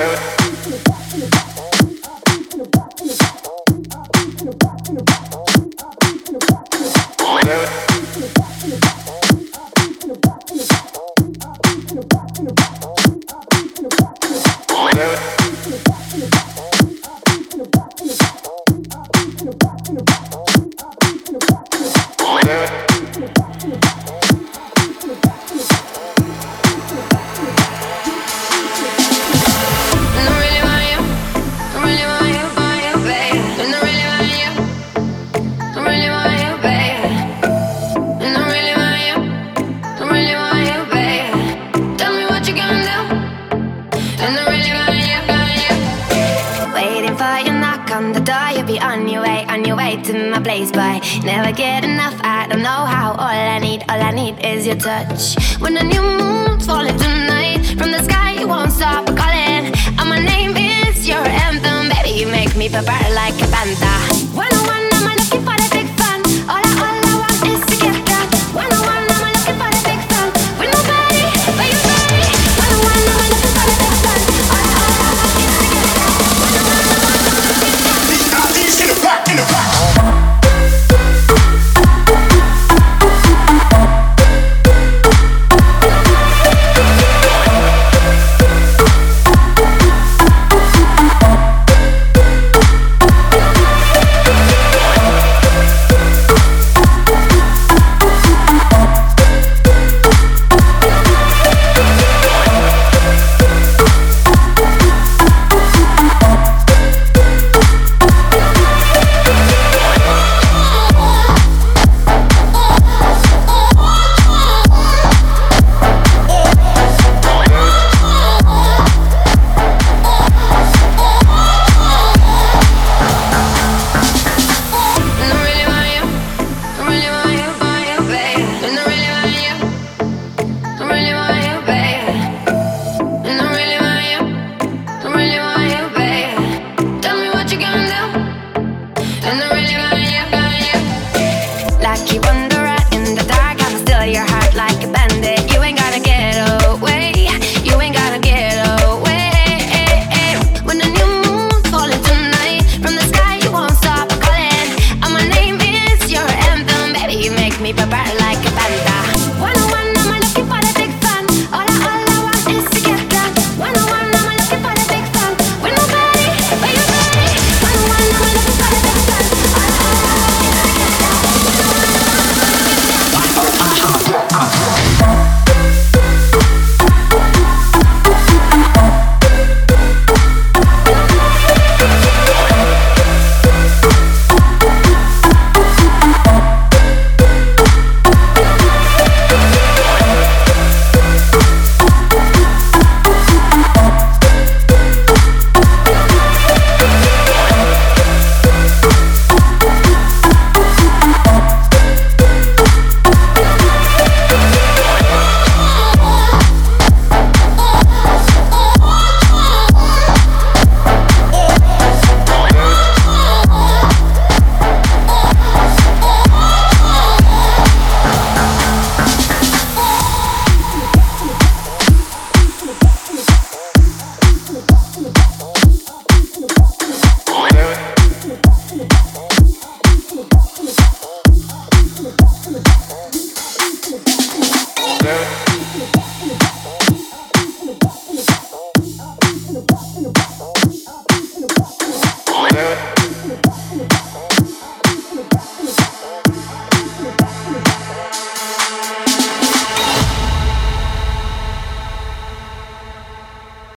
Well, a knock on the door, you'll be on your way, on your way to my place, boy. Never get enough, I don't know how. All I need, all I need is your touch. When the new moon's falling tonight, from the sky you won't stop calling. And my name is your anthem, baby. You make me prepare like a panther. When I'm looking for the